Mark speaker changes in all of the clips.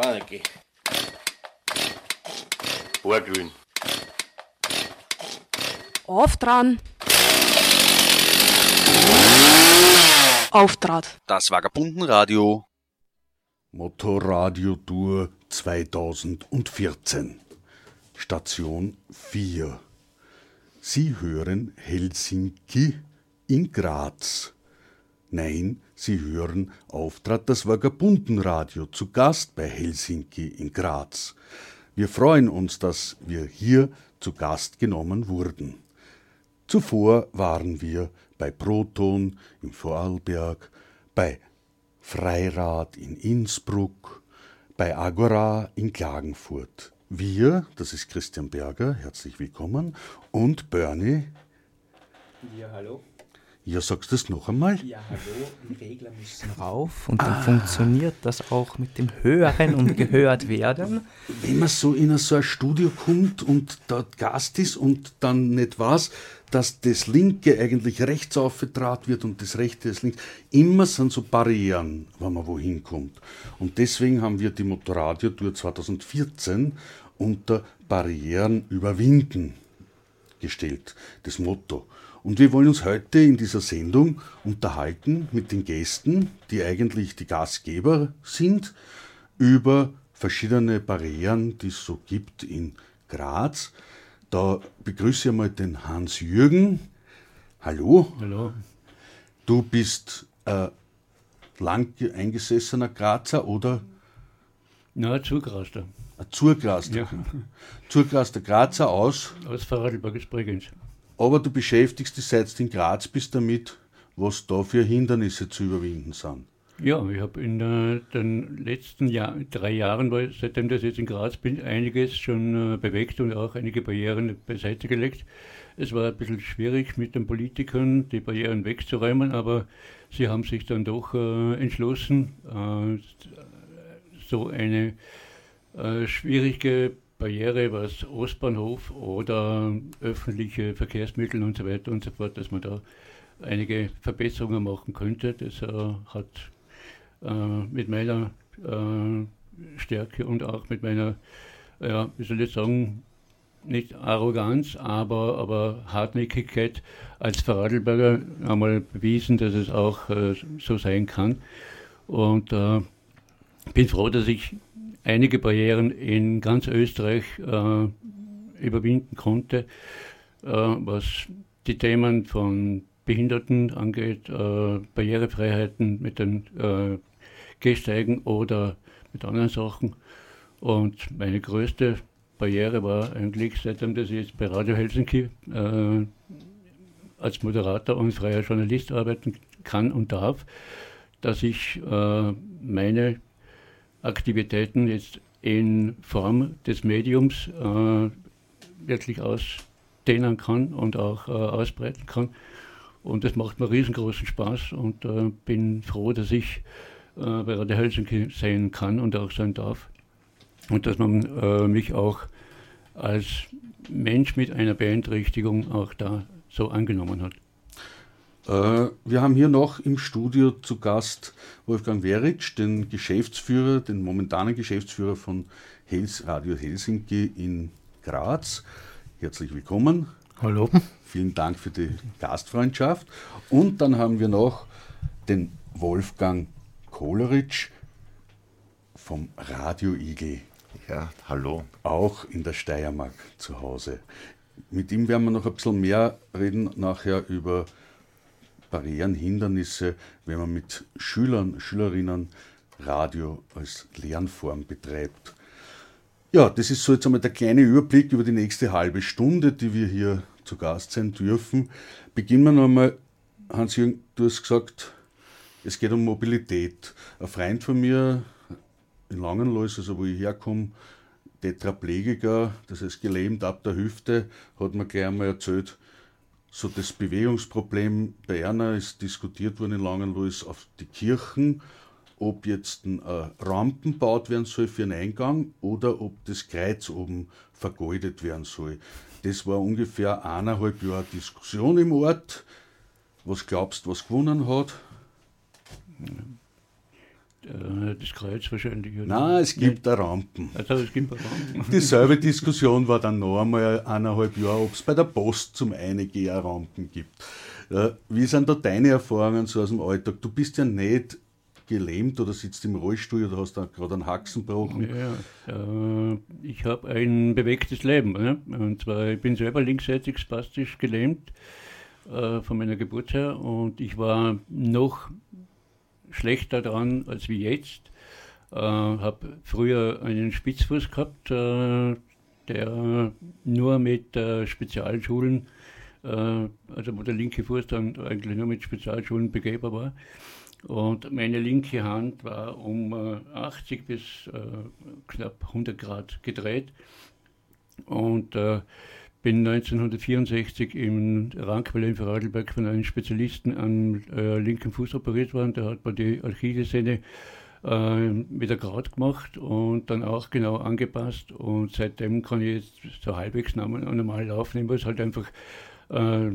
Speaker 1: Haneke.
Speaker 2: Borgrün.
Speaker 3: Auf dran. Auftrat.
Speaker 4: Das Vagabundenradio.
Speaker 5: Motorradio Tour 2014. Station 4. Sie hören Helsinki in Graz. Nein, Sie hören Auftrat das Vagabundenradio zu Gast bei Helsinki in Graz. Wir freuen uns, dass wir hier zu Gast genommen wurden. Zuvor waren wir bei Proton im Vorarlberg, bei Freirad in Innsbruck, bei Agora in Klagenfurt. Wir, das ist Christian Berger, herzlich willkommen, und Bernie.
Speaker 6: Ja, hallo.
Speaker 5: Ja, sagst du das noch einmal?
Speaker 6: Ja, hallo, die Regler müssen rauf und dann ah. funktioniert das auch mit dem Hören und gehört werden.
Speaker 5: Wenn man so in so ein Studio kommt und dort Gast ist und dann nicht weiß, dass das Linke eigentlich rechts aufgetragen wird und das Rechte ist links, immer sind so Barrieren, wenn man wohin kommt. Und deswegen haben wir die Motorradio-Tour 2014 unter Barrieren überwinden gestellt, das Motto. Und wir wollen uns heute in dieser Sendung unterhalten mit den Gästen, die eigentlich die Gastgeber sind, über verschiedene Barrieren, die es so gibt in Graz. Da begrüße ich einmal den Hans-Jürgen. Hallo.
Speaker 7: Hallo.
Speaker 5: Du bist äh, lang eingesessener Grazer oder?
Speaker 7: Na, Zugraster.
Speaker 5: Ein Zugraster. Ja. Zugraster Grazer aus?
Speaker 7: Aus Vorarlberg Bregenz
Speaker 5: aber du beschäftigst dich seit in Graz bist damit, was da für Hindernisse zu überwinden sind.
Speaker 7: Ja, ich habe in äh, den letzten Jahr, drei Jahren, weil seitdem das jetzt in Graz bin, einiges schon äh, bewegt und auch einige Barrieren beiseite gelegt. Es war ein bisschen schwierig mit den Politikern, die Barrieren wegzuräumen, aber sie haben sich dann doch äh, entschlossen, äh, so eine äh, schwierige Barriere, was Ostbahnhof oder öffentliche Verkehrsmittel und so weiter und so fort, dass man da einige Verbesserungen machen könnte. Das äh, hat äh, mit meiner äh, Stärke und auch mit meiner, ja, wie soll ich sagen, nicht Arroganz, aber, aber Hartnäckigkeit als Vorarlberger einmal bewiesen, dass es auch äh, so sein kann. Und äh, bin froh, dass ich einige Barrieren in ganz Österreich äh, überwinden konnte, äh, was die Themen von Behinderten angeht, äh, Barrierefreiheiten mit den äh, Gehsteigen oder mit anderen Sachen. Und meine größte Barriere war eigentlich, seitdem ich jetzt bei Radio Helsinki äh, als Moderator und freier Journalist arbeiten kann und darf, dass ich äh, meine Aktivitäten jetzt in Form des Mediums äh, wirklich ausdehnen kann und auch äh, ausbreiten kann. Und das macht mir riesengroßen Spaß und äh, bin froh, dass ich äh, bei Radio Helsinki sein kann und auch sein darf. Und dass man äh, mich auch als Mensch mit einer Beeinträchtigung auch da so angenommen hat.
Speaker 5: Äh, wir haben hier noch im Studio zu Gast Wolfgang Weritsch, den Geschäftsführer, den momentanen Geschäftsführer von Hels Radio Helsinki in Graz. Herzlich willkommen.
Speaker 6: Hallo.
Speaker 5: Vielen Dank für die Gastfreundschaft. Und dann haben wir noch den Wolfgang Koleritsch vom Radio Igel.
Speaker 8: Ja, hallo.
Speaker 5: Auch in der Steiermark zu Hause. Mit ihm werden wir noch ein bisschen mehr reden nachher über Barrieren, Hindernisse, wenn man mit Schülern, Schülerinnen Radio als Lernform betreibt. Ja, das ist so jetzt einmal der kleine Überblick über die nächste halbe Stunde, die wir hier zu Gast sein dürfen. Beginnen wir nochmal, Hans-Jürgen, du hast gesagt, es geht um Mobilität. Ein Freund von mir in Langenlois, also wo ich herkomme, Tetraplegiker, das heißt gelähmt ab der Hüfte, hat mir gleich einmal erzählt, so das Bewegungsproblem bei einer ist diskutiert worden in Langenlois auf die Kirchen, ob jetzt ein äh, Rampen baut werden soll für einen Eingang oder ob das Kreuz oben vergoldet werden soll. Das war ungefähr eineinhalb Jahre Diskussion im Ort. Was glaubst du, was gewonnen hat?
Speaker 7: Äh, das Kreuz wahrscheinlich. Oder?
Speaker 5: Nein, es gibt da Rampen.
Speaker 7: Also es gibt Rampen.
Speaker 5: Dieselbe Diskussion war dann noch einmal eineinhalb Jahre, ob es bei der Post zum Eingehen Rampen gibt. Äh, wie sind da deine Erfahrungen so aus dem Alltag? Du bist ja nicht gelähmt oder sitzt im Rollstuhl oder hast da gerade einen Haxen gebrochen?
Speaker 7: Ja, äh, ich habe ein bewegtes Leben. Ne? Und zwar, ich bin selber linksseitig spastisch gelähmt äh, von meiner Geburt her und ich war noch schlechter dran als wie jetzt. Äh, habe früher einen Spitzfuß gehabt, äh, der nur mit äh, Spezialschulen, äh, also wo der linke Fuß dann eigentlich nur mit Spezialschulen begehbar war. Und meine linke Hand war um 80 bis knapp 100 Grad gedreht. Und bin 1964 im Rankwelle in Vorarlberg von einem Spezialisten am äh, linken Fuß operiert worden. Der hat mir die Achillessehne äh, wieder gerade gemacht und dann auch genau angepasst. Und seitdem kann ich jetzt so halbwegs normal laufen. Ich muss halt einfach äh,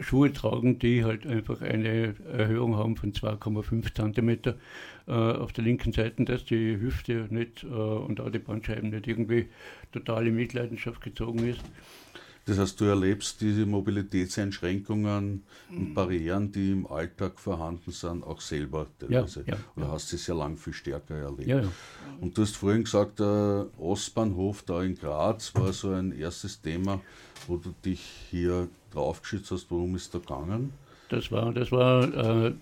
Speaker 7: Schuhe tragen, die halt einfach eine Erhöhung haben von 2,5 cm äh, auf der linken Seite, dass die Hüfte nicht äh, und auch die Bandscheiben nicht irgendwie total in Mitleidenschaft gezogen ist.
Speaker 5: Das heißt, du erlebst diese Mobilitätseinschränkungen und Barrieren, die im Alltag vorhanden sind, auch selber
Speaker 7: teilweise. Ja, ja,
Speaker 5: Oder ja. hast sie sehr lang viel stärker erlebt. Und du hast vorhin gesagt, der Ostbahnhof da in Graz war so ein erstes Thema, wo du dich hier draufgeschützt hast. Worum ist da gegangen?
Speaker 7: Das war, das war äh,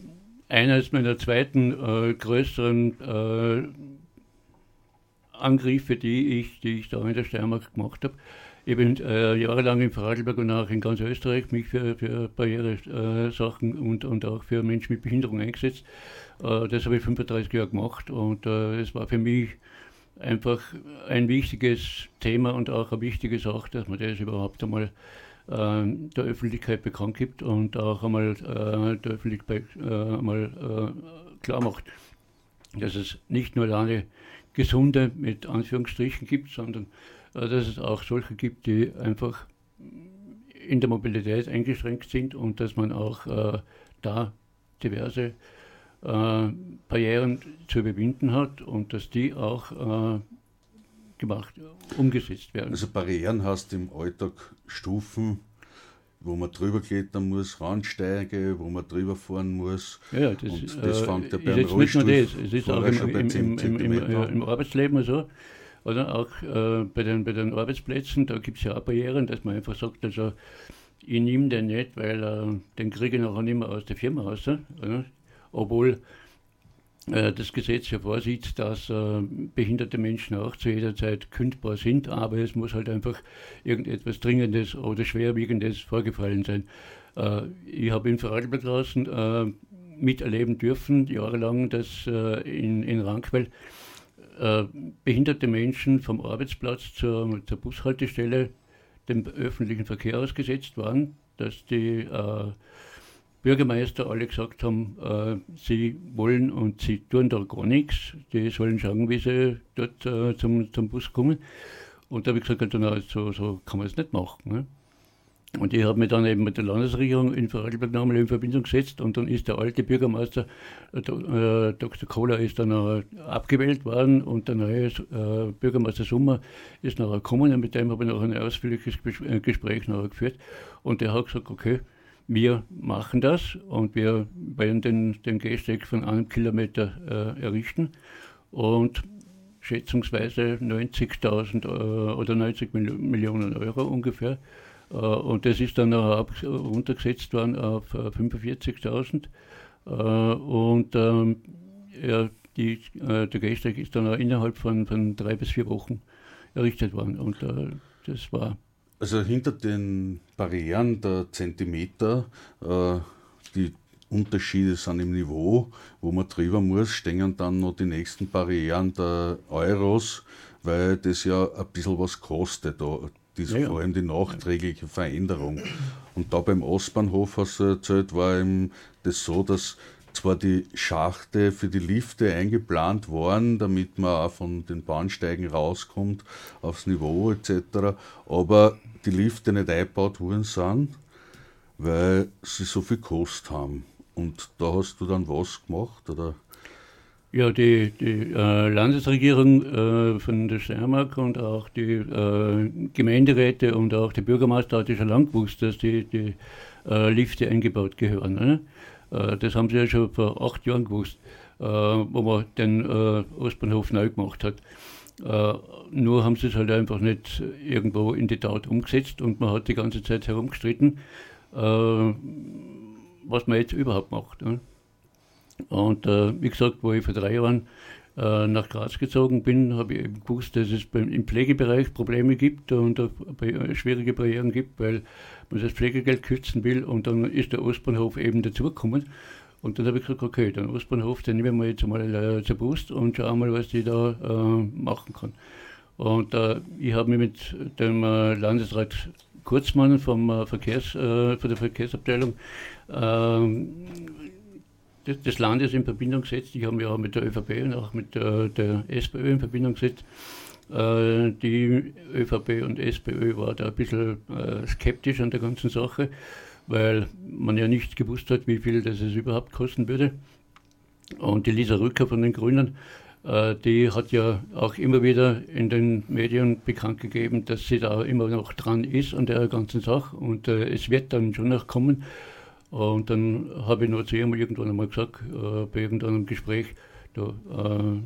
Speaker 7: eines meiner zweiten äh, größeren äh, Angriffe, die ich, die ich da in der Steiermark gemacht habe. Ich bin äh, jahrelang in Vorarlberg und auch in ganz Österreich mich für, für Barriere-Sachen und, und auch für Menschen mit Behinderung eingesetzt. Äh, das habe ich 35 Jahre gemacht und äh, es war für mich einfach ein wichtiges Thema und auch eine wichtige Sache, dass man das überhaupt einmal ähm, der Öffentlichkeit bekannt gibt und auch einmal äh, der Öffentlichkeit äh, einmal klar macht, dass es nicht nur alleine gesunde mit Anführungsstrichen gibt, sondern dass es auch solche gibt, die einfach in der Mobilität eingeschränkt sind und dass man auch äh, da diverse äh, Barrieren zu überwinden hat und dass die auch äh, gemacht, umgesetzt werden.
Speaker 5: Also Barrieren hast im Alltag Stufen, wo man drüber klettern muss, Randsteige, wo man drüber fahren muss.
Speaker 7: Ja, das, und das fängt ja beim Rollstuhl
Speaker 5: nicht
Speaker 7: nur das, es ist auch im, im, im, im, Arbeitsleben so. Oder auch äh, bei, den, bei den Arbeitsplätzen, da gibt es ja auch Barrieren, dass man einfach sagt, also ich nehme den nicht, weil äh, den kriege ich nachher nicht mehr aus der Firma raus. Oder? Obwohl äh, das Gesetz ja vorsieht, dass äh, behinderte Menschen auch zu jeder Zeit kündbar sind, aber es muss halt einfach irgendetwas Dringendes oder Schwerwiegendes vorgefallen sein. Äh, ich habe in Vorarlberg draußen äh, miterleben dürfen, jahrelang, dass äh, in, in Rankwell äh, behinderte Menschen vom Arbeitsplatz zur, zur, Bushaltestelle dem öffentlichen Verkehr ausgesetzt waren, dass die äh, Bürgermeister alle gesagt haben, äh, sie wollen und sie tun da gar nichts, die sollen schauen, wie sie dort äh, zum, zum Bus kommen. Und da habe ich gesagt, na, so, so kann man es nicht machen. Ne? Und ich habe mich dann eben mit der Landesregierung in Vorarlberg nochmal in Verbindung gesetzt und dann ist der alte Bürgermeister, äh, Dr. Äh, Kohler, ist dann äh, abgewählt worden und der neue äh, Bürgermeister Sommer ist nachher gekommen und mit dem habe ich noch ein ausführliches äh, Gespräch geführt und der hat gesagt, okay, wir machen das und wir werden den, den Gehsteig von einem Kilometer äh, errichten und schätzungsweise 90.000 oder 90 Millionen Euro ungefähr äh, und das ist dann auch runtergesetzt worden auf 45.000. Äh, äh, und ähm, ja, die, der Gehsteig ist dann auch innerhalb von, von drei bis vier Wochen errichtet worden. Und das war.
Speaker 5: Also hinter den Barrieren der Zentimeter, die Unterschiede sind im Niveau, wo man drüber muss, stehen dann noch die nächsten Barrieren der Euros, weil das ja ein bisschen was kostet das ja, vor allem die nachträgliche Veränderung. Und da beim Ostbahnhof, hast du erzählt, war eben das so, dass zwar die Schachte für die Lifte eingeplant waren, damit man auch von den Bahnsteigen rauskommt aufs Niveau etc., aber die Lifte nicht eingebaut worden sind, weil sie so viel Kost haben. Und da hast du dann was gemacht, oder?
Speaker 7: Ja, die, die äh, Landesregierung äh, von der Steiermark und auch die äh, Gemeinderäte und auch der Bürgermeister hat ja schon lange gewusst, dass die, die äh, Lifte eingebaut gehören. Ne? Äh, das haben sie ja schon vor acht Jahren gewusst, äh, wo man den Ostbahnhof neu gemacht hat. nur haben sie es halt einfach nicht irgendwo in die Tat umgesetzt und man hat die ganze Zeit herumgestritten, was man jetzt überhaupt macht. Ne? Und äh, wie gesagt, wo ich vor drei Jahren äh, nach Graz gezogen bin, habe ich eben gewusst, dass es beim, im Pflegebereich Probleme gibt und auch schwierige Barrieren gibt, weil man das Pflegegeld kürzen will und dann ist der Ostbahnhof eben dazugekommen. Und dann habe ich gesagt, okay, den Ostbahnhof, den nehmen wir jetzt mal äh, zur Brust und schauen mal, was ich da äh, machen kann. Und äh, ich habe mich mit dem äh, Landesrat Kurzmann vom, äh, Verkehrs, äh, von der Verkehrsabteilung ähm, des Landes in Verbindung gesetzt. Ich habe mich auch mit der ÖVP und auch mit der, der SPÖ in Verbindung gesetzt. Äh, die ÖVP und SPÖ war da ein bisschen äh, skeptisch an der ganzen Sache, weil man ja nicht gewusst hat, wie viel das es überhaupt kosten würde. Und die Lisa Rücker von den Grünen, äh, die hat ja auch immer wieder in den Medien bekannt gegeben, dass sie da immer noch dran ist an der ganzen Sache und es wird dann schon noch kommen. Und dann habe ich noch zu ihm irgendwann einmal gesagt, äh, bei irgendeinem Gespräch, da, äh,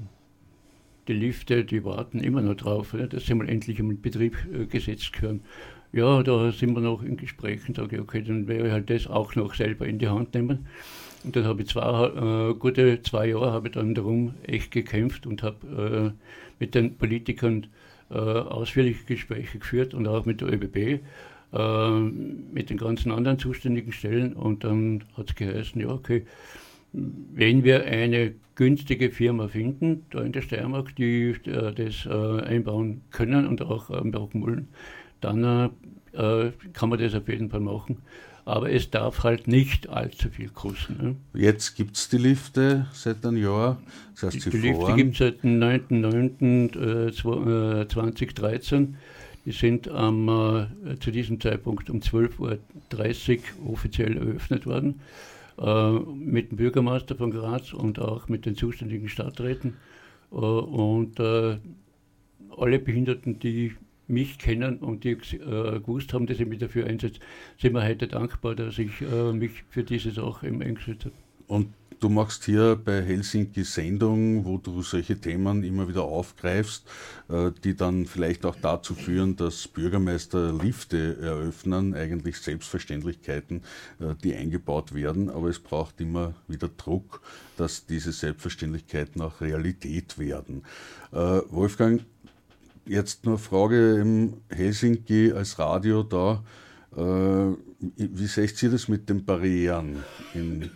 Speaker 7: die Lifte, die warten immer noch drauf, ja, dass sie mal endlich in Betrieb äh, gesetzt gehören. Ja, da sind wir noch in Gesprächen, sage ich, okay, dann werde ich halt das auch noch selber in die Hand nehmen. Und dann habe ich zwei, äh, gute zwei Jahre habe ich dann darum echt gekämpft und habe äh, mit den Politikern äh, ausführliche Gespräche geführt und auch mit der ÖBB äh, mit den ganzen anderen zuständigen Stellen und dann hat es geheißen, ja, okay, wenn wir eine günstige Firma finden, da in der Steiermark, die äh, das äh, einbauen können und auch einbauen wollen, dann äh, kann man das auf jeden Fall machen. Aber es darf halt nicht allzu viel kosten. Ne?
Speaker 5: Jetzt gibt es die Lifte seit einem Jahr.
Speaker 7: Das heißt, die, die Lifte gibt es seit dem 9.9.2013. Die sind ähm, äh, zu diesem Zeitpunkt um 12.30 Uhr offiziell eröffnet worden, äh, mit dem Bürgermeister von Graz und auch mit den zuständigen Stadträten. Äh, und äh, alle Behinderten, die mich kennen und die äh, gewusst haben, dass ich mich dafür einsetze, sind mir heute dankbar, dass ich äh, mich für diese Sache eben eingesetzt habe.
Speaker 5: Und Du machst hier bei Helsinki Sendungen, wo du solche Themen immer wieder aufgreifst, äh, die dann vielleicht auch dazu führen, dass Bürgermeister Lifte eröffnen, eigentlich Selbstverständlichkeiten, äh, die eingebaut werden. Aber es braucht immer wieder Druck, dass diese Selbstverständlichkeiten auch Realität werden. Äh, Wolfgang, jetzt nur Frage im Helsinki als Radio da. Wie seht ihr das mit den Barrieren in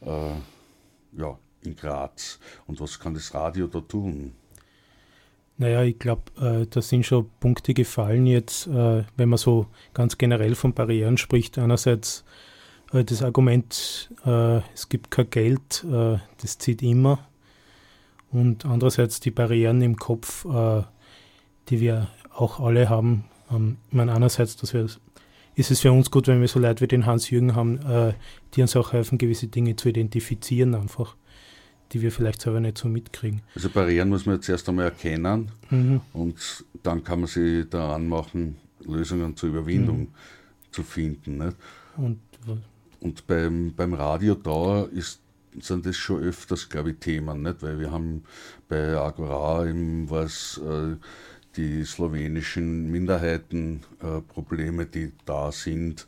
Speaker 5: äh, ja, in Graz. Und was kann das Radio da tun?
Speaker 1: Naja, ich glaube, äh, da sind schon Punkte gefallen jetzt, äh, wenn man so ganz generell von Barrieren spricht. Einerseits äh, das Argument, äh, es gibt kein Geld, äh, das zieht immer. Und andererseits die Barrieren im Kopf, äh, die wir auch alle haben. Ähm, ich meine, einerseits, dass wir ist es für uns gut, wenn wir so Leute wie den Hans-Jürgen haben, äh, die uns auch helfen, gewisse Dinge zu identifizieren, einfach, die wir vielleicht selber nicht so mitkriegen.
Speaker 5: Also Barrieren muss man jetzt erst einmal erkennen mhm. und dann kann man sich daran machen, Lösungen zur Überwindung mhm. zu finden. Nicht? Und, und beim, beim Radiodauer ist sind das schon öfters, glaube ich, Themen, nicht? weil wir haben bei Agora eben was äh, die slowenischen Minderheitenprobleme, äh, die da sind,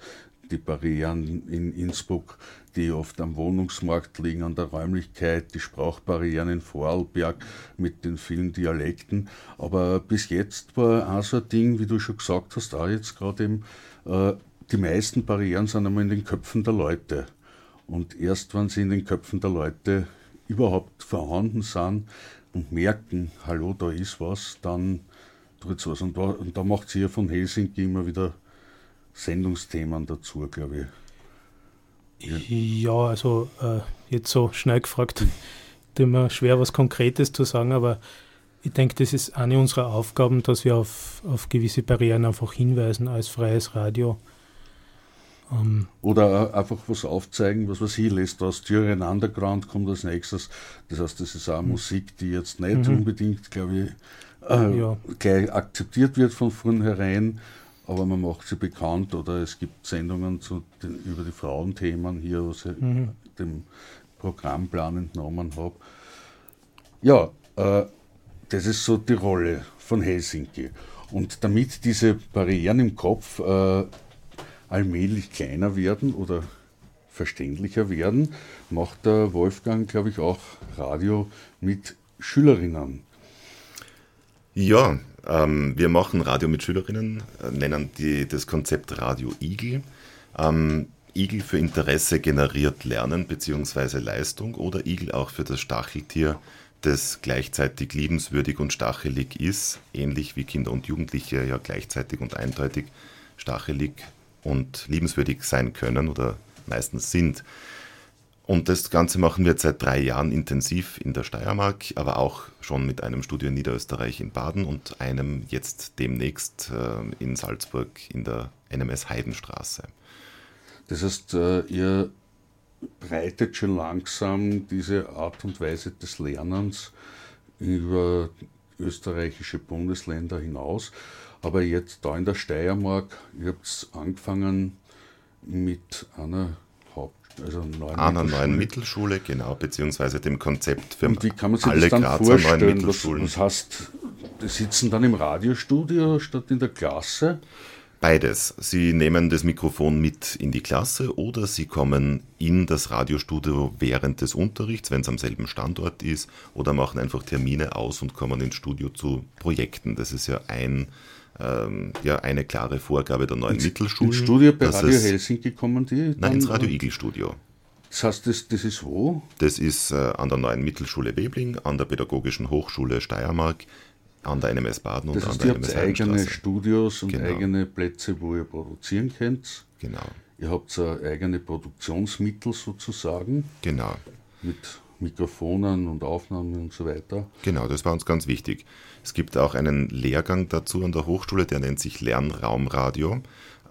Speaker 5: die Barrieren in Innsbruck, die oft am Wohnungsmarkt liegen, an der Räumlichkeit, die Sprachbarrieren in Vorarlberg mit den vielen Dialekten. Aber bis jetzt war auch so ein Ding, wie du schon gesagt hast, auch jetzt gerade eben, äh, die meisten Barrieren sind einmal in den Köpfen der Leute. Und erst wenn sie in den Köpfen der Leute überhaupt vorhanden sind und merken, hallo, da ist was, dann tut was. Und da, und da macht sie ja von Helsinki immer wieder Sendungsthemen dazu, glaube
Speaker 1: ich. Ja, ja also äh, jetzt so schnell gefragt, immer schwer was Konkretes zu sagen, aber ich denke, das ist eine unserer Aufgaben, dass wir auf, auf gewisse Barrieren einfach hinweisen als freies Radio.
Speaker 5: Ähm, Oder einfach was aufzeigen, was was hier lässt. Aus Thüringen Underground kommt als nächstes. Das heißt, das ist auch mhm. Musik, die jetzt nicht mhm. unbedingt, glaube ich, äh, ja. gleich akzeptiert wird von vornherein, aber man macht sie bekannt oder es gibt Sendungen den, über die Frauenthemen hier, was ich mhm. dem Programmplan entnommen habe. Ja, äh, das ist so die Rolle von Helsinki. Und damit diese Barrieren im Kopf äh, allmählich kleiner werden oder verständlicher werden, macht der Wolfgang, glaube ich, auch Radio mit Schülerinnen.
Speaker 2: Ja, ähm, wir machen Radio mit Schülerinnen, äh, nennen die, das Konzept Radio Igel. Ähm, Igel für Interesse generiert Lernen bzw. Leistung oder Igel auch für das Stacheltier, das gleichzeitig liebenswürdig und stachelig ist, ähnlich wie Kinder und Jugendliche ja gleichzeitig und eindeutig stachelig und liebenswürdig sein können oder meistens sind. Und das Ganze machen wir seit drei Jahren intensiv in der Steiermark, aber auch schon mit einem Studio in Niederösterreich in Baden und einem jetzt demnächst äh, in Salzburg in der NMS Heidenstraße.
Speaker 5: Das heißt, äh, ihr breitet schon langsam diese Art und Weise des Lernens über österreichische Bundesländer hinaus. Aber jetzt da in der Steiermark, ihr habt angefangen mit einer Haupt, also
Speaker 2: neuen einer Mittelschule. neuen Mittelschule, genau, beziehungsweise dem Konzept für
Speaker 5: Und wie kann man sich alle das dann Grazer vorstellen? Was, was heißt, die sitzen dann im Radiostudio statt in der Klasse?
Speaker 2: Beides. Sie nehmen das Mikrofon mit in die Klasse oder Sie kommen in das Radiostudio während des Unterrichts, wenn es am selben Standort ist, oder machen einfach Termine aus und kommen ins Studio zu Projekten. Das ist ja ein ähm, ja, eine klare Vorgabe der neuen Mittelschulen.
Speaker 5: Ins Studio bei Radio es, Helsinki kommen die?
Speaker 2: Nein, ins Radio Igel Studio.
Speaker 5: Das heißt, das, das ist wo?
Speaker 2: Das ist äh, an der neuen Mittelschule Webling, an der Pädagogischen Hochschule Steiermark, an der NMS Baden
Speaker 5: das
Speaker 2: und
Speaker 5: heißt, an der NMS Ihr habt eigene Studios und genau. eigene Plätze, wo ihr produzieren könnt.
Speaker 2: Genau.
Speaker 5: Ihr habt eigene Produktionsmittel sozusagen.
Speaker 2: Genau.
Speaker 5: Mit Mikrofonen und Aufnahmen und so weiter.
Speaker 2: Genau, das war uns ganz wichtig. Es gibt auch einen Lehrgang dazu an der Hochschule, der nennt sich Lernraumradio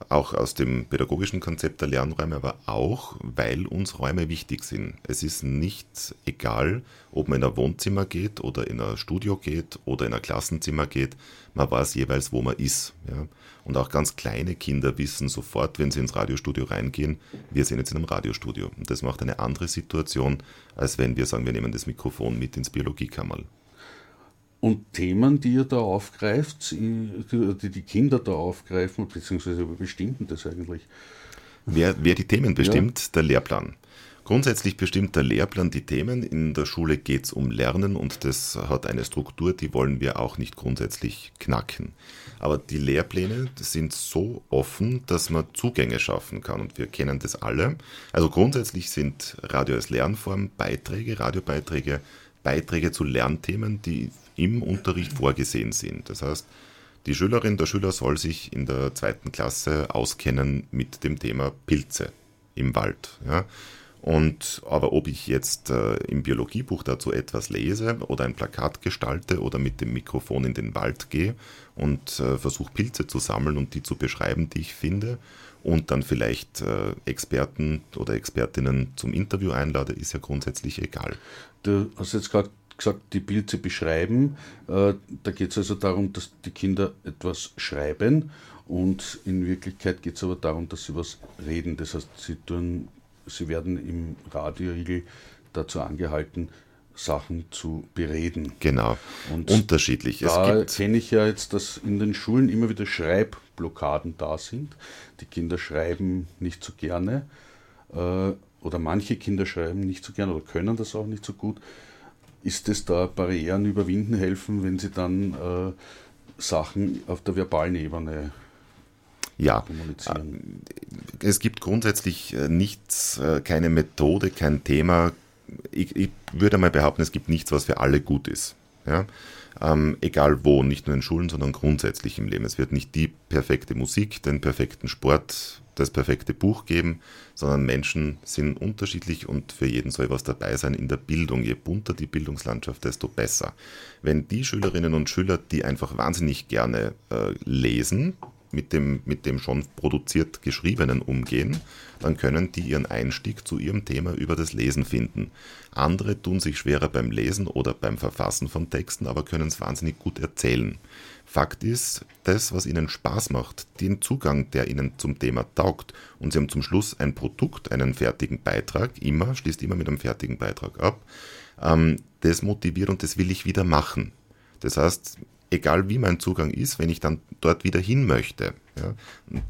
Speaker 2: auch aus dem pädagogischen Konzept der Lernräume, aber auch, weil uns Räume wichtig sind. Es ist nicht egal, ob man in ein Wohnzimmer geht oder in ein Studio geht oder in ein Klassenzimmer geht. Man weiß jeweils, wo man ist. Ja? Und auch ganz kleine Kinder wissen sofort, wenn sie ins Radiostudio reingehen, wir sind jetzt in einem Radiostudio. Und das macht eine andere Situation, als wenn wir sagen, wir nehmen das Mikrofon mit ins Biologiekammerl.
Speaker 5: Und Themen, die ihr da aufgreift, die die Kinder da aufgreifen, beziehungsweise wer bestimmt das eigentlich?
Speaker 2: Wer, wer die Themen bestimmt? Ja. Der Lehrplan. Grundsätzlich bestimmt der Lehrplan die Themen. In der Schule geht es um Lernen und das hat eine Struktur, die wollen wir auch nicht grundsätzlich knacken. Aber die Lehrpläne sind so offen, dass man Zugänge schaffen kann und wir kennen das alle. Also grundsätzlich sind Radio als Lernform Beiträge, Radiobeiträge, Beiträge zu Lernthemen, die im Unterricht vorgesehen sind. Das heißt, die Schülerin, der Schüler soll sich in der zweiten Klasse auskennen mit dem Thema Pilze im Wald. Ja. Und aber ob ich jetzt äh, im Biologiebuch dazu etwas lese oder ein Plakat gestalte oder mit dem Mikrofon in den Wald gehe und äh, versuche Pilze zu sammeln und die zu beschreiben, die ich finde, und dann vielleicht äh, Experten oder Expertinnen zum Interview einlade, ist ja grundsätzlich egal.
Speaker 5: Du hast jetzt gerade gesagt, die Pilze beschreiben. Äh, da geht es also darum, dass die Kinder etwas schreiben und in Wirklichkeit geht es aber darum, dass sie was reden. Das heißt, sie, tun, sie werden im Radioigel dazu angehalten, Sachen zu bereden.
Speaker 2: Genau. Und unterschiedlich.
Speaker 5: Da kenne ich ja jetzt, dass in den Schulen immer wieder Schreibblockaden da sind. Die Kinder schreiben nicht so gerne äh, oder manche Kinder schreiben nicht so gerne oder können das auch nicht so gut ist es da Barrieren überwinden helfen, wenn Sie dann äh, Sachen auf der verbalen Ebene
Speaker 2: ja, kommunizieren? Äh, es gibt grundsätzlich äh, nichts, äh, keine Methode, kein Thema. Ich, ich würde mal behaupten, es gibt nichts, was für alle gut ist. Ja? Ähm, egal wo, nicht nur in Schulen, sondern grundsätzlich im Leben. Es wird nicht die perfekte Musik, den perfekten Sport, das perfekte Buch geben, sondern Menschen sind unterschiedlich und für jeden soll was dabei sein in der Bildung. Je bunter die Bildungslandschaft, desto besser. Wenn die Schülerinnen und Schüler, die einfach wahnsinnig gerne äh, lesen, mit dem, mit dem schon produziert Geschriebenen umgehen, dann können die ihren Einstieg zu ihrem Thema über das Lesen finden. Andere tun sich schwerer beim Lesen oder beim Verfassen von Texten, aber können es wahnsinnig gut erzählen. Fakt ist, das, was ihnen Spaß macht, den Zugang, der ihnen zum Thema taugt, und sie haben zum Schluss ein Produkt, einen fertigen Beitrag, immer, schließt immer mit einem fertigen Beitrag ab, ähm, das motiviert und das will ich wieder machen. Das heißt, egal wie mein Zugang ist, wenn ich dann dort wieder hin möchte, ja,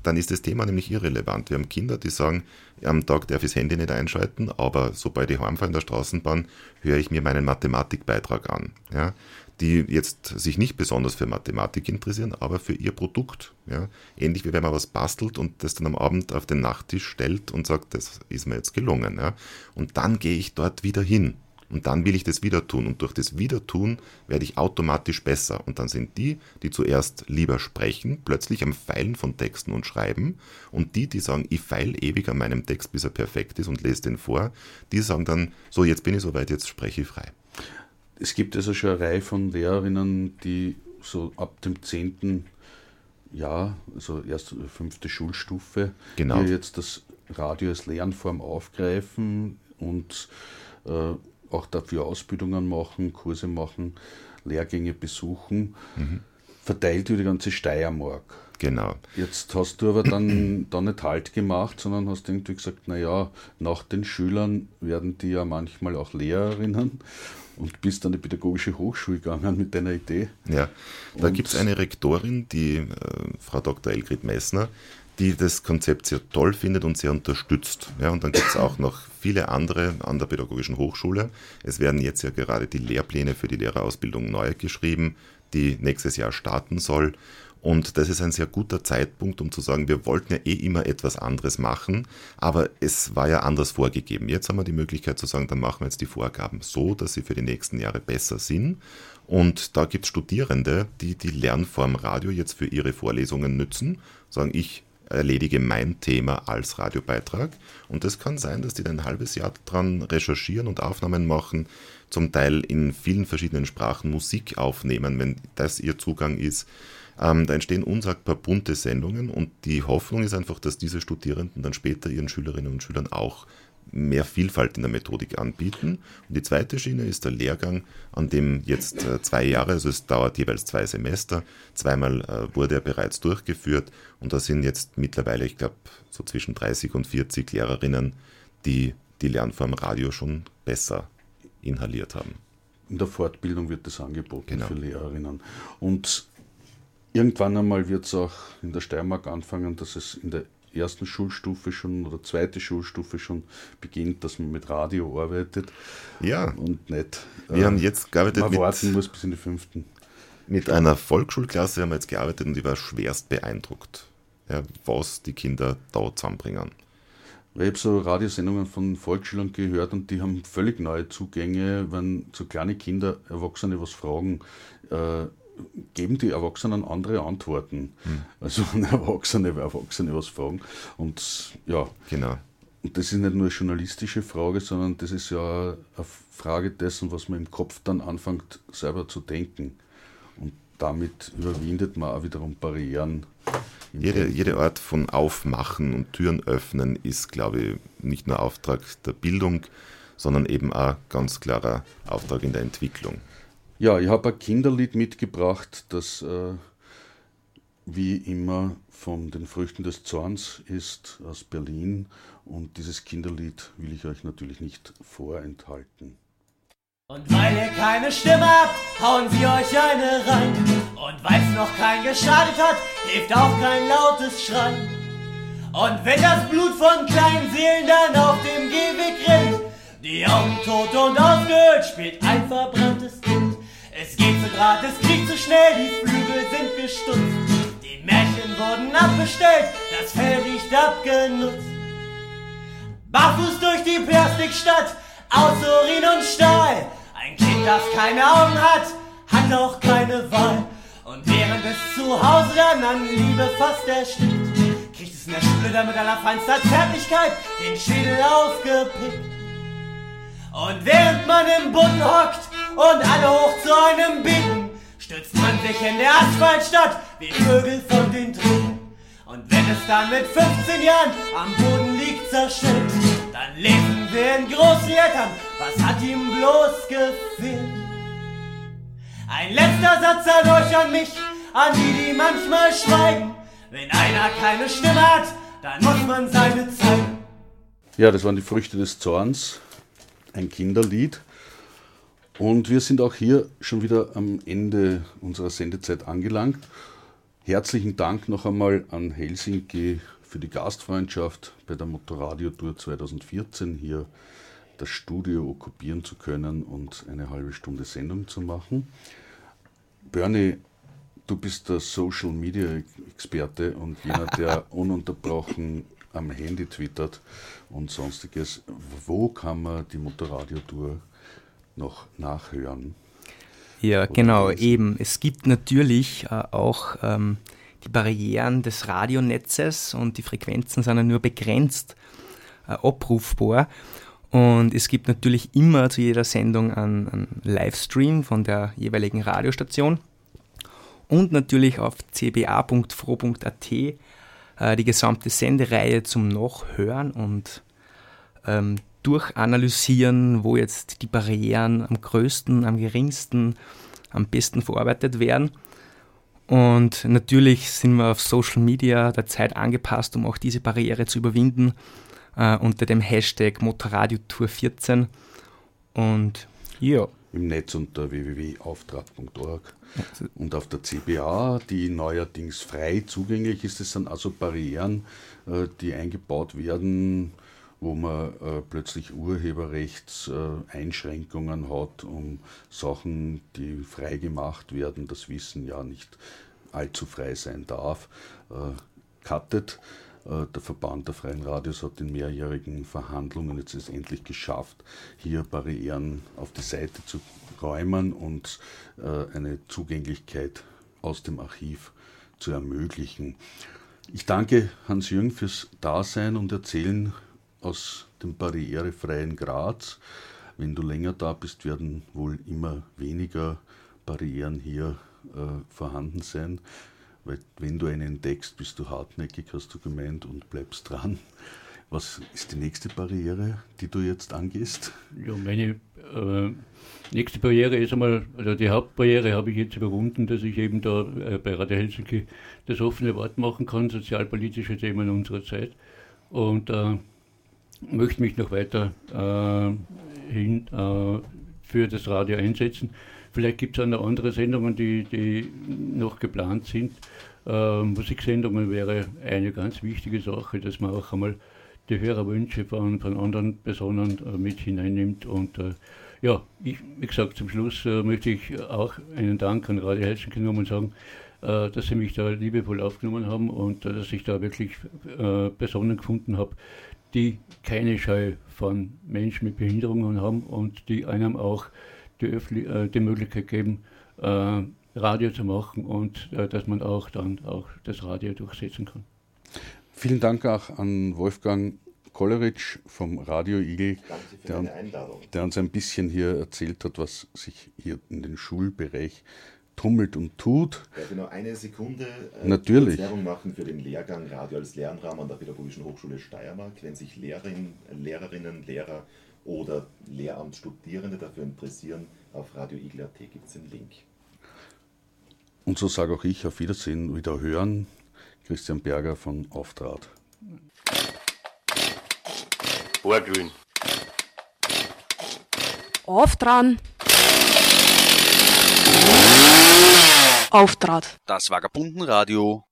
Speaker 2: dann ist das Thema nämlich irrelevant. Wir haben Kinder, die sagen, am Tag darf ich das Handy nicht einschalten, aber sobald ich heimfahre in der Straßenbahn, höre ich mir meinen Mathematikbeitrag an. Ja, die jetzt sich nicht besonders für Mathematik interessieren, aber für ihr Produkt. Ja. Ähnlich wie wenn man was bastelt und das dann am Abend auf den Nachttisch stellt und sagt, das ist mir jetzt gelungen. Ja. Und dann gehe ich dort wieder hin. Und dann will ich das wieder tun. Und durch das Wiedertun werde ich automatisch besser. Und dann sind die, die zuerst lieber sprechen, plötzlich am Feilen von Texten und Schreiben. Und die, die sagen, ich feile ewig an meinem Text, bis er perfekt ist und lese den vor, die sagen dann, so, jetzt bin ich soweit, jetzt spreche ich frei.
Speaker 5: Es gibt also schon eine Reihe von Lehrerinnen, die so ab dem 10. Jahr, also erste, fünfte Schulstufe,
Speaker 2: genau.
Speaker 5: die jetzt das Radio als Lernform aufgreifen und äh, auch dafür Ausbildungen machen, Kurse machen, Lehrgänge besuchen, mhm. verteilt über die ganze Steiermark.
Speaker 2: Genau.
Speaker 5: Jetzt hast du aber dann, dann nicht Halt gemacht, sondern hast irgendwie gesagt, naja, nach den Schülern werden die ja manchmal auch Lehrerinnen und bist an die Pädagogische Hochschule gegangen mit deiner Idee.
Speaker 2: Ja, da gibt es eine Rektorin, die äh, Frau Dr. Elgrid Messner, die das Konzept sehr toll findet und sehr unterstützt. Ja, und dann gibt es auch noch viele andere an der Pädagogischen Hochschule. Es werden jetzt ja gerade die Lehrpläne für die Lehrerausbildung neu geschrieben, die nächstes Jahr starten soll. Und das ist ein sehr guter Zeitpunkt, um zu sagen, wir wollten ja eh immer etwas anderes machen, aber es war ja anders vorgegeben. Jetzt haben wir die Möglichkeit zu sagen, dann machen wir jetzt die Vorgaben so, dass sie für die nächsten Jahre besser sind. Und da gibt es Studierende, die die Lernform Radio jetzt für ihre Vorlesungen nützen, sagen, ich erledige mein Thema als Radiobeitrag. Und es kann sein, dass die dann ein halbes Jahr dran recherchieren und Aufnahmen machen, zum Teil in vielen verschiedenen Sprachen Musik aufnehmen, wenn das ihr Zugang ist. Ähm, da entstehen unsagbar bunte Sendungen und die Hoffnung ist einfach, dass diese Studierenden dann später ihren Schülerinnen und Schülern auch mehr Vielfalt in der Methodik anbieten. Und die zweite Schiene ist der Lehrgang, an dem jetzt äh, zwei Jahre, also es dauert jeweils zwei Semester, zweimal äh, wurde er bereits durchgeführt und da sind jetzt mittlerweile, ich glaube, so zwischen 30 und 40 Lehrerinnen, die die Lernform Radio schon besser inhaliert haben.
Speaker 5: In der Fortbildung wird das angeboten genau. für Lehrerinnen. Und irgendwann einmal wird es auch in der Steiermark anfangen, dass es in der ersten Schulstufe schon oder zweite Schulstufe schon beginnt, dass man mit Radio arbeitet.
Speaker 2: Ja.
Speaker 5: Und nicht.
Speaker 2: Wir äh, haben jetzt gearbeitet.
Speaker 5: Man mit, warten muss bis in die fünften.
Speaker 2: Mit einer Volksschulklasse haben wir jetzt gearbeitet und ich war schwerst beeindruckt, ja, was die Kinder da zusammenbringen.
Speaker 5: Ich habe so Radiosendungen von Volksschülern gehört und die haben völlig neue Zugänge, wenn so kleine Kinder, Erwachsene was fragen. Äh, geben die Erwachsenen andere Antworten. Hm. Also wenn Erwachsene, Erwachsene was fragen. Und ja,
Speaker 2: genau.
Speaker 5: Und das ist nicht nur eine journalistische Frage, sondern das ist ja eine Frage dessen, was man im Kopf dann anfängt selber zu denken. Und damit überwindet man auch wiederum Barrieren.
Speaker 2: Jede, jede Art von Aufmachen und Türen öffnen ist, glaube ich, nicht nur Auftrag der Bildung, sondern eben auch ganz klarer Auftrag in der Entwicklung.
Speaker 5: Ja, ich habe ein Kinderlied mitgebracht, das äh, wie immer von den Früchten des Zorns ist aus Berlin. Und dieses Kinderlied will ich euch natürlich nicht vorenthalten.
Speaker 3: Und weil ihr keine Stimme habt, hauen sie euch eine rein. Und weil's noch kein geschadet hat, hilft auch kein lautes Schreien. Und wenn das Blut von kleinen Seelen dann auf dem Gehweg rinnt, die Augen tot und ausgehöhlt, spielt ein verbranntes Kind. Es geht so grad, es kriegt so schnell, die Flügel sind gestutzt. Die Märchen wurden abbestellt, das Fell nicht abgenutzt. Barfuß durch die Plastikstadt, aus Urin und Stahl. Ein Kind, das keine Augen hat, hat auch keine Wahl. Und während es zu Hause dann an Liebe fast erstickt, kriegt es in der Schule dann mit allerfeinster Zärtlichkeit den Schädel aufgepickt. Und während man im Boden hockt, und alle hoch zu einem bitten, stützt man sich in der Asphaltstadt wie Vögel von den Tritten. Und wenn es dann mit 15 Jahren am Boden liegt zerschellt, dann lesen wir in großen Lettern, was hat ihm bloß gefehlt. Ein letzter Satz an euch, an mich, an die, die manchmal schweigen. Wenn einer keine Stimme hat, dann muss man seine zeigen.
Speaker 5: Ja, das waren die Früchte des Zorns, ein Kinderlied. Und wir sind auch hier schon wieder am Ende unserer Sendezeit angelangt. Herzlichen Dank noch einmal an Helsinki für die Gastfreundschaft bei der Motorradio Tour 2014 hier das Studio okkupieren zu können und eine halbe Stunde Sendung zu machen. Bernie, du bist der Social Media Experte und jener, der ununterbrochen am Handy twittert und sonstiges. Wo kann man die Motorradio Tour noch nachhören.
Speaker 6: Ja, genau, eben. Es gibt natürlich äh, auch ähm, die Barrieren des Radionetzes und die Frequenzen sind ja nur begrenzt äh, abrufbar. Und es gibt natürlich immer zu jeder Sendung einen, einen Livestream von der jeweiligen Radiostation und natürlich auf cba.fro.at äh, die gesamte Sendereihe zum Nachhören und ähm, durchanalysieren, wo jetzt die Barrieren am größten, am geringsten, am besten verarbeitet werden. Und natürlich sind wir auf Social Media der Zeit angepasst, um auch diese Barriere zu überwinden, äh, unter dem Hashtag Motorradiotour14. Und ja.
Speaker 5: Im Netz unter www.auftrag.org und auf der CBA, die neuerdings frei zugänglich ist. Das sind also Barrieren, äh, die eingebaut werden, wo man äh, plötzlich Urheberrechtseinschränkungen hat, um Sachen, die frei gemacht werden, das Wissen ja nicht allzu frei sein darf, äh, cuttet. Äh, der Verband der Freien Radios hat in mehrjährigen Verhandlungen jetzt es endlich geschafft, hier Barrieren auf die Seite zu räumen und äh, eine Zugänglichkeit aus dem Archiv zu ermöglichen. Ich danke Hans-Jürgen fürs Dasein und Erzählen aus dem barrierefreien Graz. Wenn du länger da bist, werden wohl immer weniger Barrieren hier äh, vorhanden sein. Weil wenn du einen entdeckst, bist du hartnäckig, hast du gemeint, und bleibst dran. Was ist die nächste Barriere, die du jetzt angehst?
Speaker 7: Ja, meine äh, nächste Barriere ist einmal, also die Hauptbarriere habe ich jetzt überwunden, dass ich eben da äh, bei Radio Helsinki das offene Wort machen kann, sozialpolitische Themen unserer Zeit. Und äh, möchte mich noch weiter äh, hin äh, für das Radio einsetzen. Vielleicht gibt es auch noch andere Sendungen, die, die noch geplant sind. Äh, Musiksendungen wäre eine ganz wichtige Sache, dass man auch einmal die Hörerwünsche von, von anderen Personen äh, mit hineinnimmt. Und äh, ja, ich, wie gesagt, zum Schluss äh, möchte ich auch einen Dank an Radio Helsinki genommen und sagen, äh, dass Sie mich da liebevoll aufgenommen haben und dass ich da wirklich Personen gefunden habe, die keine Scheu von Menschen mit Behinderungen haben und die einem auch die, äh, die Möglichkeit geben, äh, Radio zu machen und äh, dass man auch dann auch das Radio durchsetzen kann.
Speaker 5: Vielen Dank auch an Wolfgang Kolleritsch vom Radio Igel, der, der, uns ein bisschen hier erzählt hat, was sich hier in den Schulbereich tummelt und tut.
Speaker 2: Ja, genau, eine Sekunde
Speaker 5: äh, Natürlich.
Speaker 2: Werbung machen für den Lehrgang Radio als Lernraum an der Pädagogischen Hochschule Steiermark. Wenn sich Lehrerin, Lehrerinnen, Lehrer oder Lehramtsstudierende dafür interessieren, auf Radio Igel.at gibt es den Link.
Speaker 5: Und so sage auch ich auf Wiedersehen, wieder hören. Christian Berger von Auftrag.
Speaker 8: Ohrgrün.
Speaker 9: Auftrag. Auftrat.
Speaker 4: Das Vagabundenradio